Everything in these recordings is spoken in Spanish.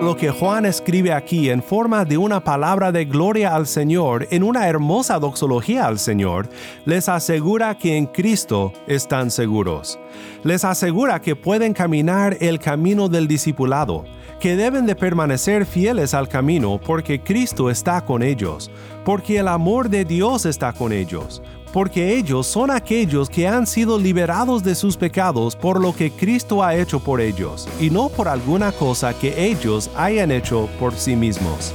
Lo que Juan escribe aquí en forma de una palabra de gloria al Señor, en una hermosa doxología al Señor, les asegura que en Cristo están seguros. Les asegura que pueden caminar el camino del discipulado, que deben de permanecer fieles al camino porque Cristo está con ellos, porque el amor de Dios está con ellos, porque ellos son aquellos que han sido liberados de sus pecados por lo que Cristo ha hecho por ellos, y no por alguna cosa que ellos hayan hecho por sí mismos.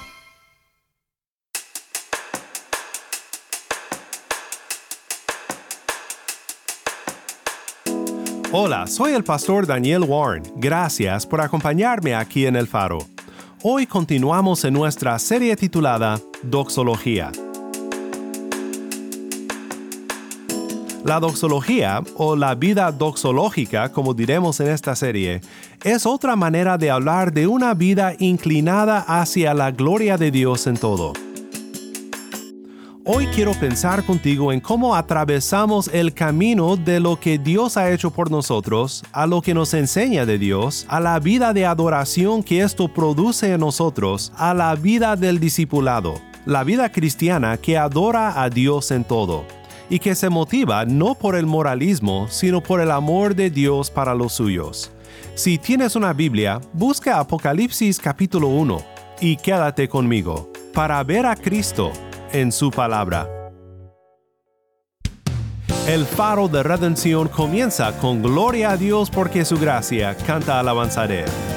Hola, soy el pastor Daniel Warren. Gracias por acompañarme aquí en El Faro. Hoy continuamos en nuestra serie titulada Doxología. La doxología, o la vida doxológica, como diremos en esta serie, es otra manera de hablar de una vida inclinada hacia la gloria de Dios en todo. Hoy quiero pensar contigo en cómo atravesamos el camino de lo que Dios ha hecho por nosotros, a lo que nos enseña de Dios, a la vida de adoración que esto produce en nosotros, a la vida del discipulado, la vida cristiana que adora a Dios en todo y que se motiva no por el moralismo, sino por el amor de Dios para los suyos. Si tienes una Biblia, busca Apocalipsis capítulo 1 y quédate conmigo para ver a Cristo en su palabra. El faro de redención comienza con Gloria a Dios porque su gracia canta alabanzaré. Gloria a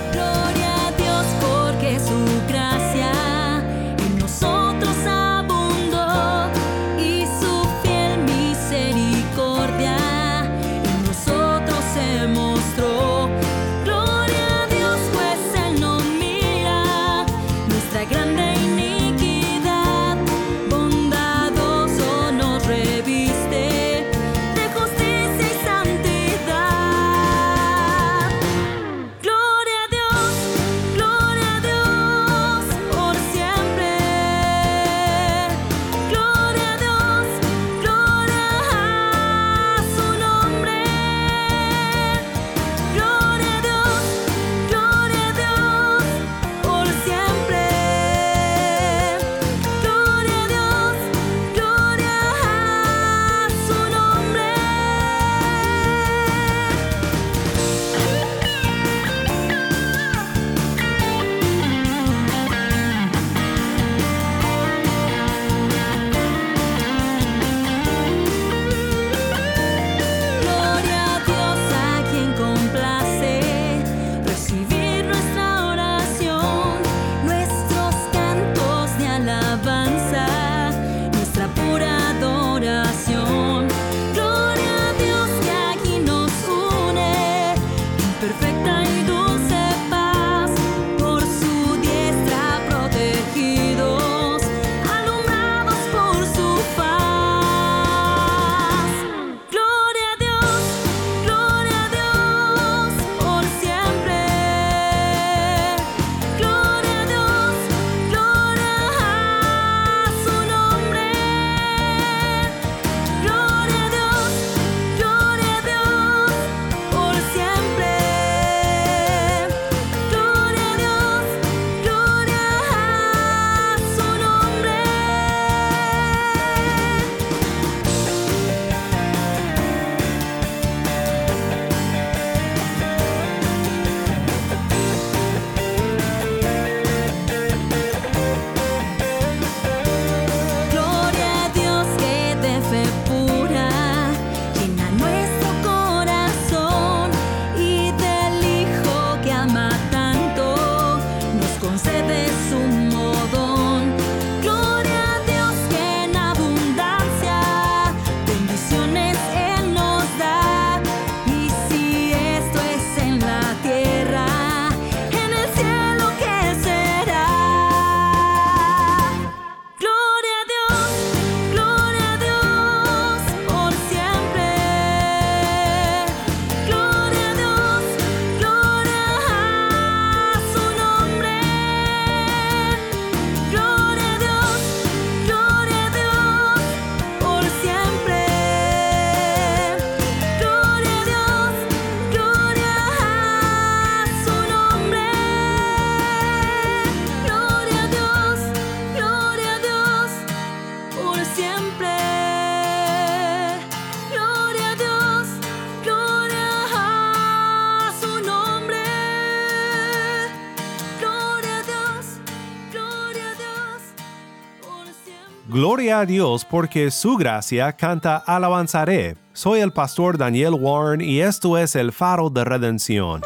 Gloria a Dios porque su gracia canta alabanzaré. Soy el pastor Daniel Warren y esto es el faro de redención.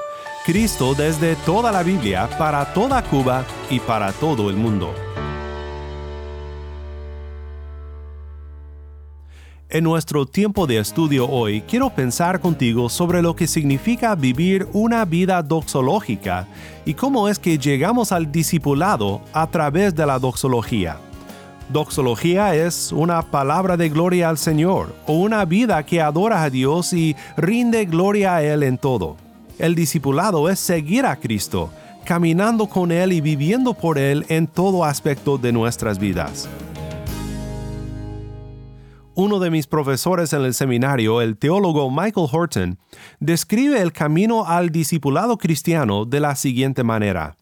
Cristo desde toda la Biblia, para toda Cuba y para todo el mundo. En nuestro tiempo de estudio hoy quiero pensar contigo sobre lo que significa vivir una vida doxológica y cómo es que llegamos al discipulado a través de la doxología. Doxología es una palabra de gloria al Señor o una vida que adora a Dios y rinde gloria a Él en todo. El discipulado es seguir a Cristo, caminando con Él y viviendo por Él en todo aspecto de nuestras vidas. Uno de mis profesores en el seminario, el teólogo Michael Horton, describe el camino al discipulado cristiano de la siguiente manera.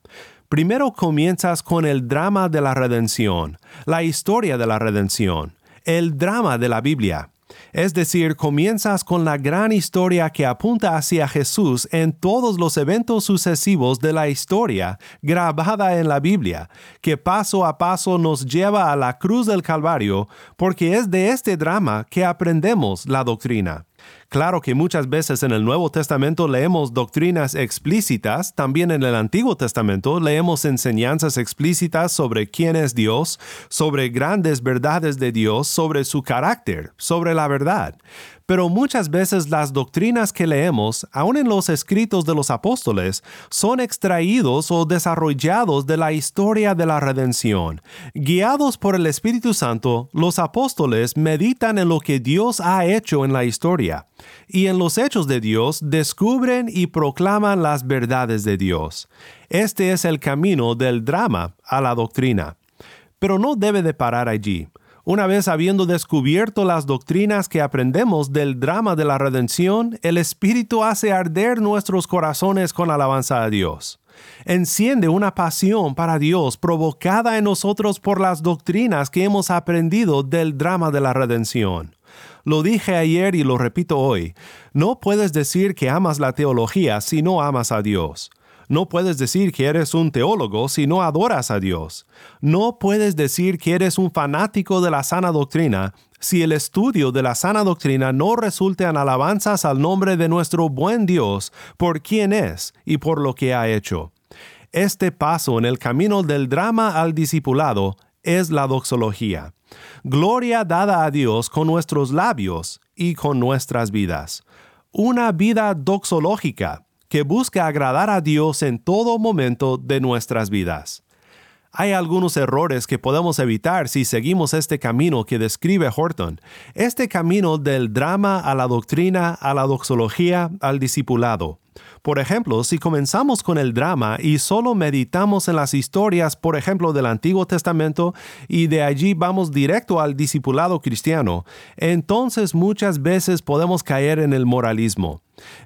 Primero comienzas con el drama de la redención, la historia de la redención, el drama de la Biblia. Es decir, comienzas con la gran historia que apunta hacia Jesús en todos los eventos sucesivos de la historia grabada en la Biblia, que paso a paso nos lleva a la cruz del Calvario, porque es de este drama que aprendemos la doctrina. Claro que muchas veces en el Nuevo Testamento leemos doctrinas explícitas, también en el Antiguo Testamento leemos enseñanzas explícitas sobre quién es Dios, sobre grandes verdades de Dios, sobre su carácter, sobre la verdad. Pero muchas veces las doctrinas que leemos, aun en los escritos de los apóstoles, son extraídos o desarrollados de la historia de la redención. Guiados por el Espíritu Santo, los apóstoles meditan en lo que Dios ha hecho en la historia, y en los hechos de Dios descubren y proclaman las verdades de Dios. Este es el camino del drama a la doctrina. Pero no debe de parar allí. Una vez habiendo descubierto las doctrinas que aprendemos del drama de la redención, el Espíritu hace arder nuestros corazones con alabanza a Dios. Enciende una pasión para Dios provocada en nosotros por las doctrinas que hemos aprendido del drama de la redención. Lo dije ayer y lo repito hoy, no puedes decir que amas la teología si no amas a Dios. No puedes decir que eres un teólogo si no adoras a Dios. No puedes decir que eres un fanático de la sana doctrina si el estudio de la sana doctrina no resulta en alabanzas al nombre de nuestro buen Dios por quien es y por lo que ha hecho. Este paso en el camino del drama al discipulado es la doxología. Gloria dada a Dios con nuestros labios y con nuestras vidas. Una vida doxológica que busca agradar a Dios en todo momento de nuestras vidas. Hay algunos errores que podemos evitar si seguimos este camino que describe Horton, este camino del drama a la doctrina, a la doxología, al discipulado. Por ejemplo, si comenzamos con el drama y solo meditamos en las historias, por ejemplo, del Antiguo Testamento, y de allí vamos directo al discipulado cristiano, entonces muchas veces podemos caer en el moralismo.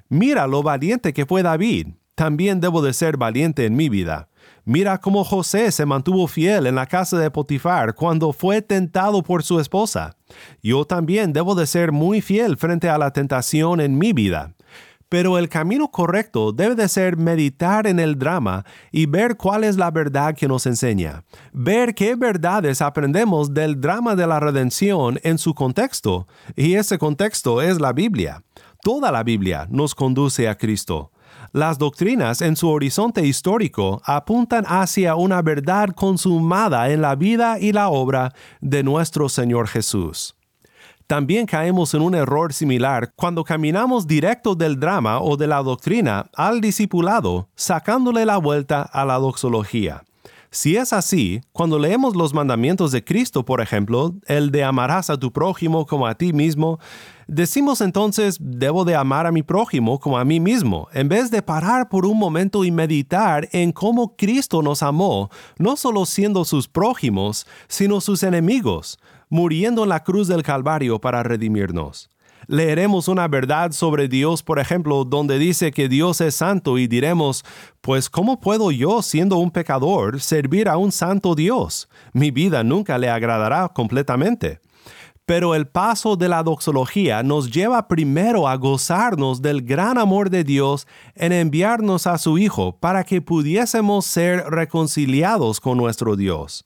Mira lo valiente que fue David, también debo de ser valiente en mi vida. Mira cómo José se mantuvo fiel en la casa de Potifar cuando fue tentado por su esposa. Yo también debo de ser muy fiel frente a la tentación en mi vida. Pero el camino correcto debe de ser meditar en el drama y ver cuál es la verdad que nos enseña. Ver qué verdades aprendemos del drama de la redención en su contexto. Y ese contexto es la Biblia. Toda la Biblia nos conduce a Cristo. Las doctrinas en su horizonte histórico apuntan hacia una verdad consumada en la vida y la obra de nuestro Señor Jesús. También caemos en un error similar cuando caminamos directo del drama o de la doctrina al discipulado, sacándole la vuelta a la doxología. Si es así, cuando leemos los mandamientos de Cristo, por ejemplo, el de amarás a tu prójimo como a ti mismo, decimos entonces, debo de amar a mi prójimo como a mí mismo, en vez de parar por un momento y meditar en cómo Cristo nos amó, no solo siendo sus prójimos, sino sus enemigos, muriendo en la cruz del Calvario para redimirnos. Leeremos una verdad sobre Dios, por ejemplo, donde dice que Dios es santo y diremos, pues ¿cómo puedo yo, siendo un pecador, servir a un santo Dios? Mi vida nunca le agradará completamente. Pero el paso de la doxología nos lleva primero a gozarnos del gran amor de Dios en enviarnos a su Hijo para que pudiésemos ser reconciliados con nuestro Dios.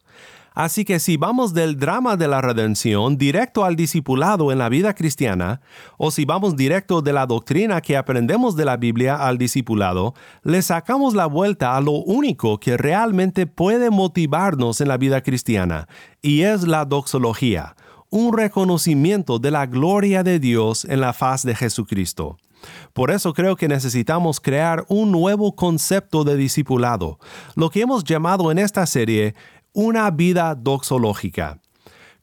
Así que si vamos del drama de la redención directo al discipulado en la vida cristiana, o si vamos directo de la doctrina que aprendemos de la Biblia al discipulado, le sacamos la vuelta a lo único que realmente puede motivarnos en la vida cristiana, y es la doxología, un reconocimiento de la gloria de Dios en la faz de Jesucristo. Por eso creo que necesitamos crear un nuevo concepto de discipulado, lo que hemos llamado en esta serie una vida doxológica.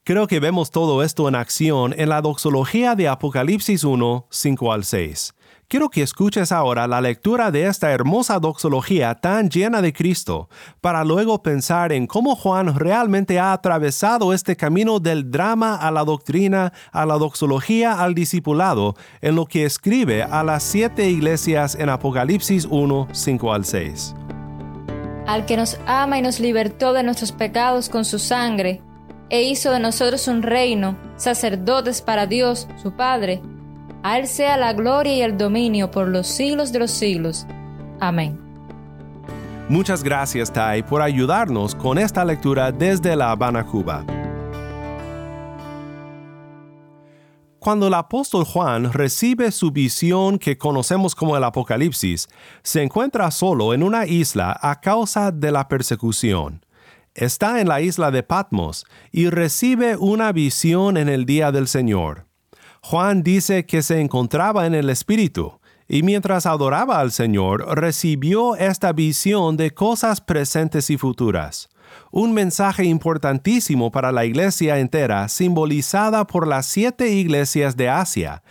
Creo que vemos todo esto en acción en la doxología de Apocalipsis 1, 5 al 6. Quiero que escuches ahora la lectura de esta hermosa doxología tan llena de Cristo, para luego pensar en cómo Juan realmente ha atravesado este camino del drama a la doctrina, a la doxología al discipulado, en lo que escribe a las siete iglesias en Apocalipsis 1, 5 al 6 al que nos ama y nos libertó de nuestros pecados con su sangre, e hizo de nosotros un reino, sacerdotes para Dios, su Padre. A Él sea la gloria y el dominio por los siglos de los siglos. Amén. Muchas gracias, Tai, por ayudarnos con esta lectura desde La Habana, Cuba. Cuando el apóstol Juan recibe su visión que conocemos como el Apocalipsis, se encuentra solo en una isla a causa de la persecución. Está en la isla de Patmos y recibe una visión en el día del Señor. Juan dice que se encontraba en el Espíritu, y mientras adoraba al Señor recibió esta visión de cosas presentes y futuras un mensaje importantísimo para la iglesia entera, simbolizada por las siete iglesias de Asia.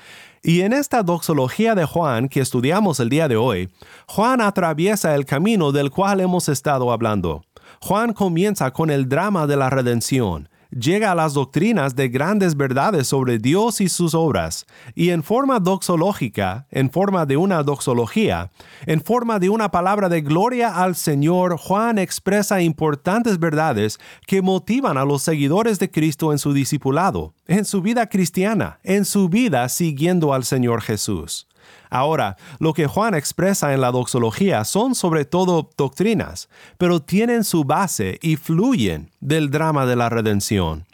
Y en esta doxología de Juan que estudiamos el día de hoy, Juan atraviesa el camino del cual hemos estado hablando. Juan comienza con el drama de la redención, llega a las doctrinas de grandes verdades sobre Dios y sus obras, y en forma doxológica, en forma de una doxología, en forma de una palabra de gloria al Señor, Juan expresa importantes verdades que motivan a los seguidores de Cristo en su discipulado, en su vida cristiana, en su vida siguiendo al Señor Jesús. Ahora, lo que Juan expresa en la doxología son sobre todo doctrinas, pero tienen su base y fluyen del drama de la redención.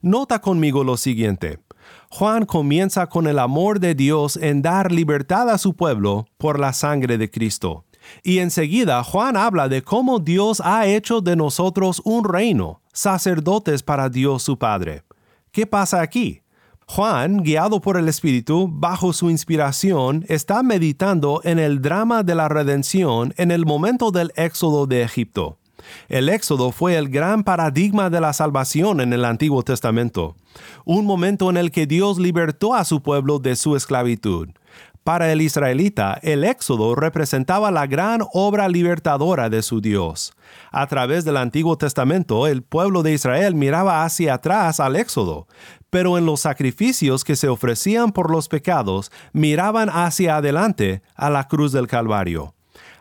Nota conmigo lo siguiente. Juan comienza con el amor de Dios en dar libertad a su pueblo por la sangre de Cristo. Y enseguida Juan habla de cómo Dios ha hecho de nosotros un reino, sacerdotes para Dios su Padre. ¿Qué pasa aquí? Juan, guiado por el Espíritu, bajo su inspiración, está meditando en el drama de la redención en el momento del éxodo de Egipto. El éxodo fue el gran paradigma de la salvación en el Antiguo Testamento, un momento en el que Dios libertó a su pueblo de su esclavitud. Para el israelita, el éxodo representaba la gran obra libertadora de su Dios. A través del Antiguo Testamento, el pueblo de Israel miraba hacia atrás al éxodo, pero en los sacrificios que se ofrecían por los pecados, miraban hacia adelante a la cruz del Calvario.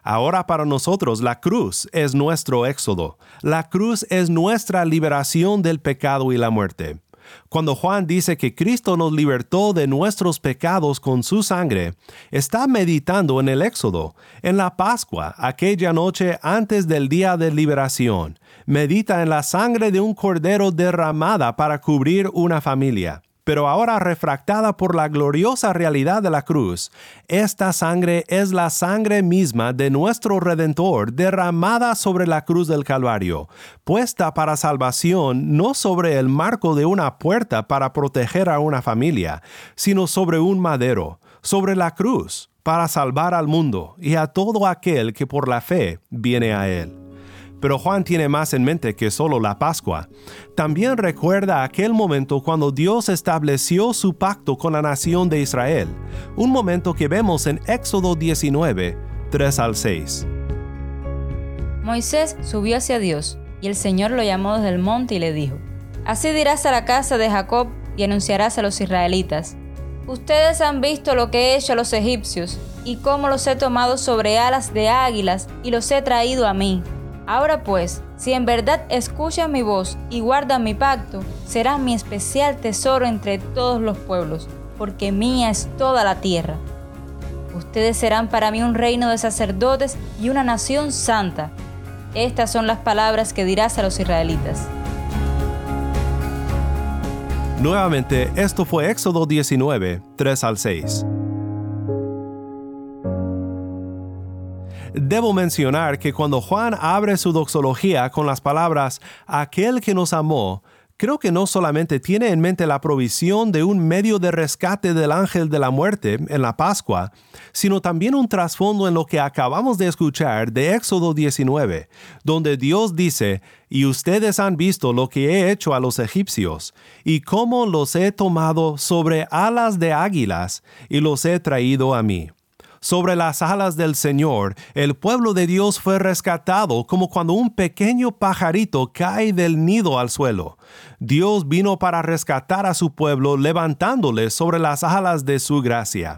Ahora para nosotros la cruz es nuestro éxodo, la cruz es nuestra liberación del pecado y la muerte. Cuando Juan dice que Cristo nos libertó de nuestros pecados con su sangre, está meditando en el Éxodo, en la Pascua, aquella noche antes del día de liberación. Medita en la sangre de un cordero derramada para cubrir una familia. Pero ahora refractada por la gloriosa realidad de la cruz. Esta sangre es la sangre misma de nuestro Redentor derramada sobre la cruz del Calvario, puesta para salvación no sobre el marco de una puerta para proteger a una familia, sino sobre un madero, sobre la cruz, para salvar al mundo y a todo aquel que por la fe viene a él. Pero Juan tiene más en mente que solo la Pascua. También recuerda aquel momento cuando Dios estableció su pacto con la nación de Israel, un momento que vemos en Éxodo 19, 3 al 6. Moisés subió hacia Dios, y el Señor lo llamó desde el monte y le dijo, Así dirás a la casa de Jacob y anunciarás a los israelitas. Ustedes han visto lo que he hecho a los egipcios, y cómo los he tomado sobre alas de águilas y los he traído a mí. Ahora pues, si en verdad escuchan mi voz y guardan mi pacto, serán mi especial tesoro entre todos los pueblos, porque mía es toda la tierra. Ustedes serán para mí un reino de sacerdotes y una nación santa. Estas son las palabras que dirás a los israelitas. Nuevamente, esto fue Éxodo 19, 3 al 6. Debo mencionar que cuando Juan abre su doxología con las palabras aquel que nos amó, creo que no solamente tiene en mente la provisión de un medio de rescate del ángel de la muerte en la Pascua, sino también un trasfondo en lo que acabamos de escuchar de Éxodo 19, donde Dios dice, y ustedes han visto lo que he hecho a los egipcios, y cómo los he tomado sobre alas de águilas, y los he traído a mí sobre las alas del Señor, el pueblo de Dios fue rescatado como cuando un pequeño pajarito cae del nido al suelo. Dios vino para rescatar a su pueblo levantándole sobre las alas de su gracia.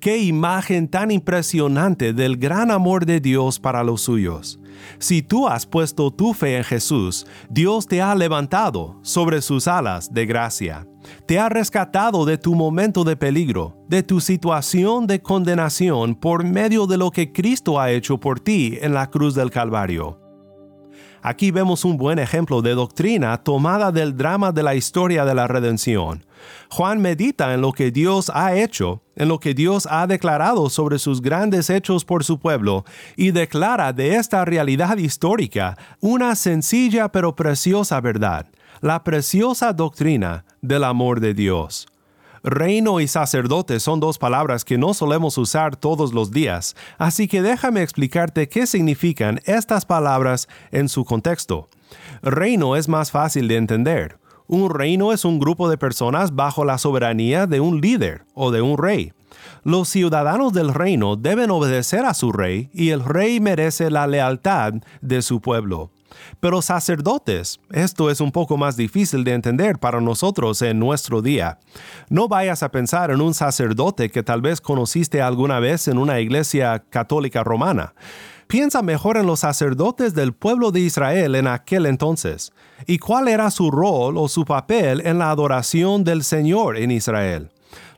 Qué imagen tan impresionante del gran amor de Dios para los suyos. Si tú has puesto tu fe en Jesús, Dios te ha levantado sobre sus alas de gracia. Te ha rescatado de tu momento de peligro, de tu situación de condenación por medio de lo que Cristo ha hecho por ti en la cruz del Calvario. Aquí vemos un buen ejemplo de doctrina tomada del drama de la historia de la redención. Juan medita en lo que Dios ha hecho, en lo que Dios ha declarado sobre sus grandes hechos por su pueblo, y declara de esta realidad histórica una sencilla pero preciosa verdad, la preciosa doctrina del amor de Dios. Reino y sacerdote son dos palabras que no solemos usar todos los días, así que déjame explicarte qué significan estas palabras en su contexto. Reino es más fácil de entender. Un reino es un grupo de personas bajo la soberanía de un líder o de un rey. Los ciudadanos del reino deben obedecer a su rey y el rey merece la lealtad de su pueblo. Pero sacerdotes, esto es un poco más difícil de entender para nosotros en nuestro día. No vayas a pensar en un sacerdote que tal vez conociste alguna vez en una iglesia católica romana. Piensa mejor en los sacerdotes del pueblo de Israel en aquel entonces, y cuál era su rol o su papel en la adoración del Señor en Israel.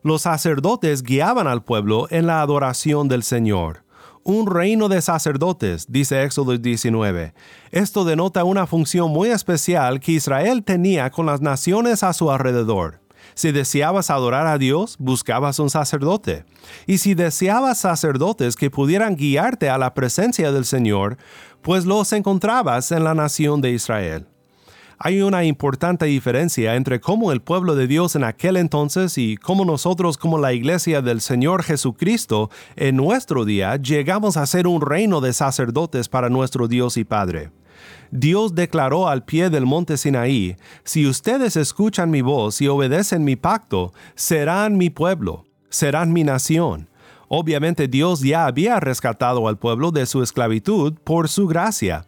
Los sacerdotes guiaban al pueblo en la adoración del Señor un reino de sacerdotes, dice Éxodo 19. Esto denota una función muy especial que Israel tenía con las naciones a su alrededor. Si deseabas adorar a Dios, buscabas un sacerdote. Y si deseabas sacerdotes que pudieran guiarte a la presencia del Señor, pues los encontrabas en la nación de Israel. Hay una importante diferencia entre cómo el pueblo de Dios en aquel entonces y cómo nosotros como la iglesia del Señor Jesucristo en nuestro día llegamos a ser un reino de sacerdotes para nuestro Dios y Padre. Dios declaró al pie del monte Sinaí, si ustedes escuchan mi voz y obedecen mi pacto, serán mi pueblo, serán mi nación. Obviamente Dios ya había rescatado al pueblo de su esclavitud por su gracia.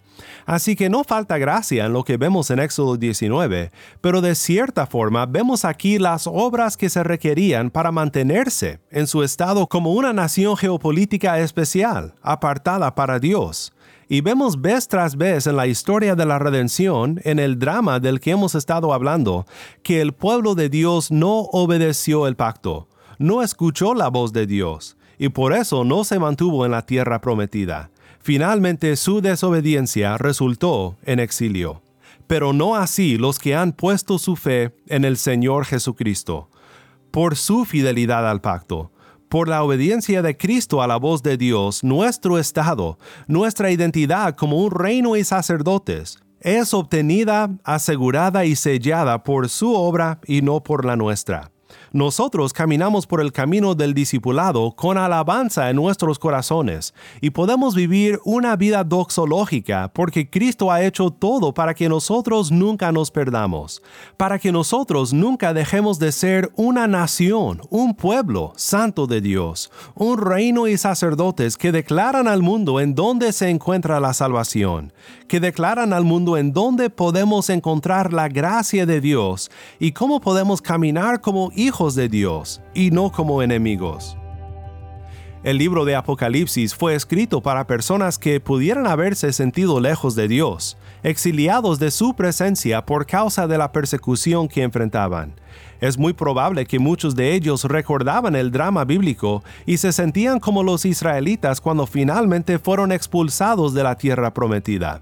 Así que no falta gracia en lo que vemos en Éxodo 19, pero de cierta forma vemos aquí las obras que se requerían para mantenerse en su estado como una nación geopolítica especial, apartada para Dios. Y vemos vez tras vez en la historia de la redención, en el drama del que hemos estado hablando, que el pueblo de Dios no obedeció el pacto, no escuchó la voz de Dios, y por eso no se mantuvo en la tierra prometida. Finalmente su desobediencia resultó en exilio. pero no así los que han puesto su fe en el Señor Jesucristo. Por su fidelidad al pacto, por la obediencia de Cristo a la voz de Dios, nuestro estado, nuestra identidad como un reino y sacerdotes, es obtenida, asegurada y sellada por su obra y no por la nuestra. Nosotros caminamos por el camino del discipulado con alabanza en nuestros corazones y podemos vivir una vida doxológica porque Cristo ha hecho todo para que nosotros nunca nos perdamos, para que nosotros nunca dejemos de ser una nación, un pueblo santo de Dios, un reino y sacerdotes que declaran al mundo en dónde se encuentra la salvación, que declaran al mundo en dónde podemos encontrar la gracia de Dios y cómo podemos caminar como hijos de Dios y no como enemigos. El libro de Apocalipsis fue escrito para personas que pudieran haberse sentido lejos de Dios, exiliados de su presencia por causa de la persecución que enfrentaban. Es muy probable que muchos de ellos recordaban el drama bíblico y se sentían como los israelitas cuando finalmente fueron expulsados de la tierra prometida.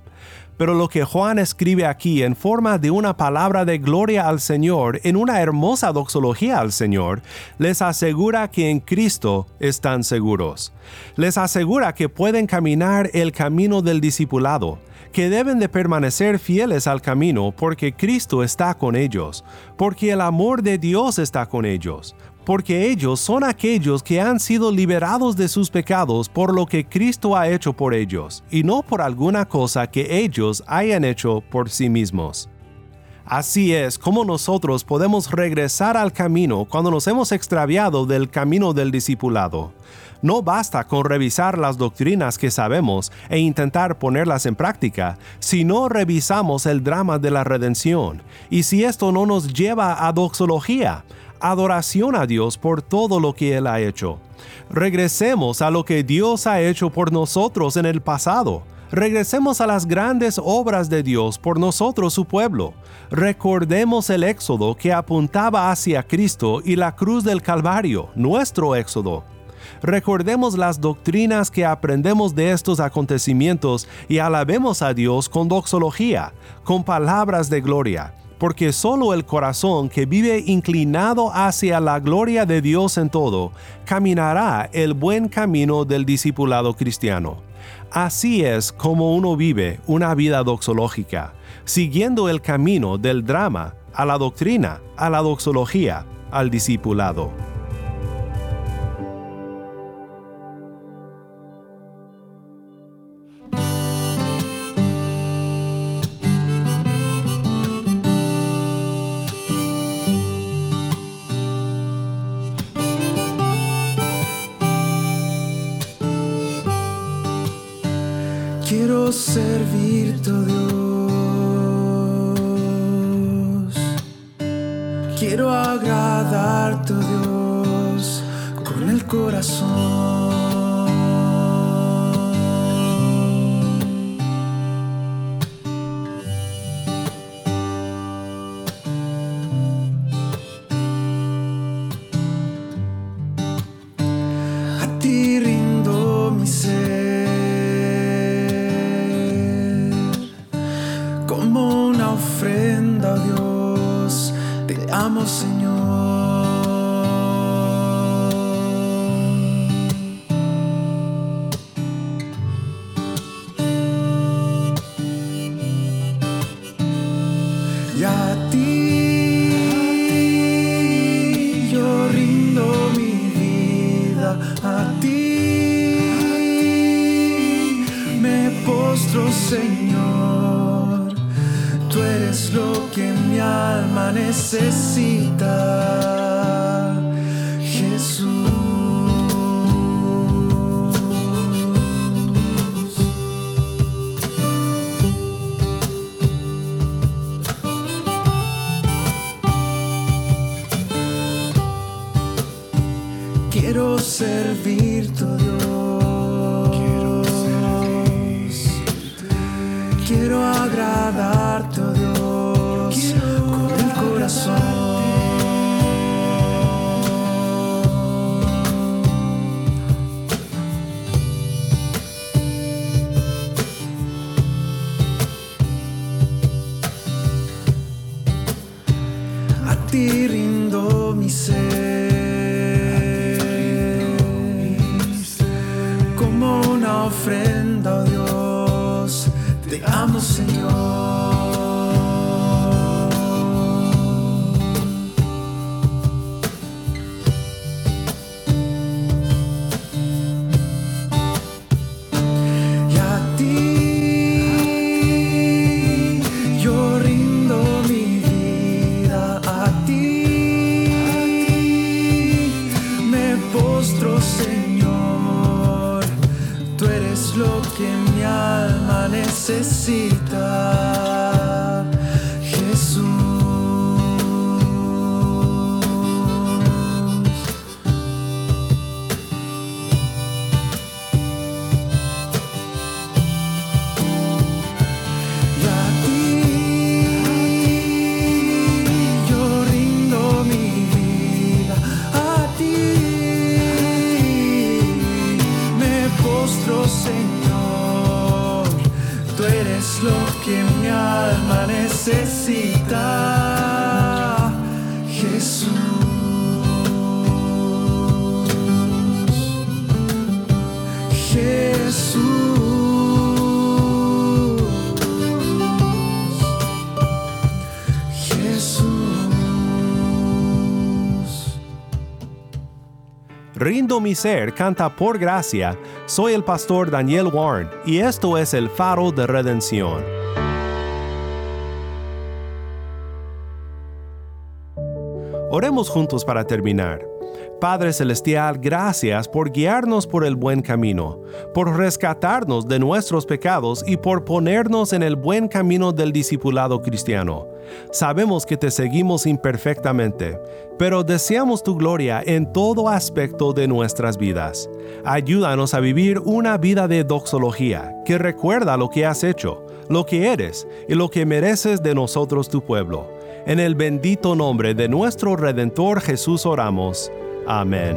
Pero lo que Juan escribe aquí en forma de una palabra de gloria al Señor, en una hermosa doxología al Señor, les asegura que en Cristo están seguros. Les asegura que pueden caminar el camino del discipulado, que deben de permanecer fieles al camino porque Cristo está con ellos, porque el amor de Dios está con ellos, porque ellos son aquellos que han sido liberados de sus pecados por lo que Cristo ha hecho por ellos, y no por alguna cosa que ellos hayan hecho por sí mismos. Así es como nosotros podemos regresar al camino cuando nos hemos extraviado del camino del discipulado. No basta con revisar las doctrinas que sabemos e intentar ponerlas en práctica, si no revisamos el drama de la redención, y si esto no nos lleva a doxología, adoración a Dios por todo lo que Él ha hecho. Regresemos a lo que Dios ha hecho por nosotros en el pasado. Regresemos a las grandes obras de Dios por nosotros su pueblo. Recordemos el éxodo que apuntaba hacia Cristo y la cruz del Calvario, nuestro éxodo. Recordemos las doctrinas que aprendemos de estos acontecimientos y alabemos a Dios con doxología, con palabras de gloria, porque solo el corazón que vive inclinado hacia la gloria de Dios en todo, caminará el buen camino del discipulado cristiano. Así es como uno vive una vida doxológica, siguiendo el camino del drama a la doctrina, a la doxología, al discipulado. Quiero servirte, oh Dios. Quiero agradarte, oh Dios, con el corazón. Agradarte, oh Dios, con el corazón. Señor. Tú eres lo que mi alma necesita, Rindo mi ser canta por gracia. Soy el pastor Daniel Warren y esto es el faro de redención. Oremos juntos para terminar. Padre Celestial, gracias por guiarnos por el buen camino, por rescatarnos de nuestros pecados y por ponernos en el buen camino del discipulado cristiano. Sabemos que te seguimos imperfectamente, pero deseamos tu gloria en todo aspecto de nuestras vidas. Ayúdanos a vivir una vida de doxología que recuerda lo que has hecho, lo que eres y lo que mereces de nosotros tu pueblo. En el bendito nombre de nuestro Redentor Jesús oramos. Amén.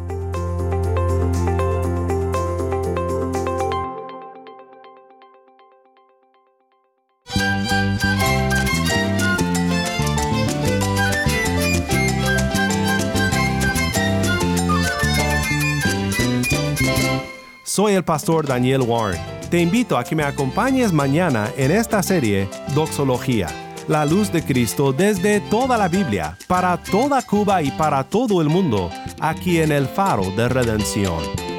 Soy el pastor Daniel Warren. Te invito a que me acompañes mañana en esta serie Doxología, la luz de Cristo desde toda la Biblia, para toda Cuba y para todo el mundo, aquí en el faro de redención.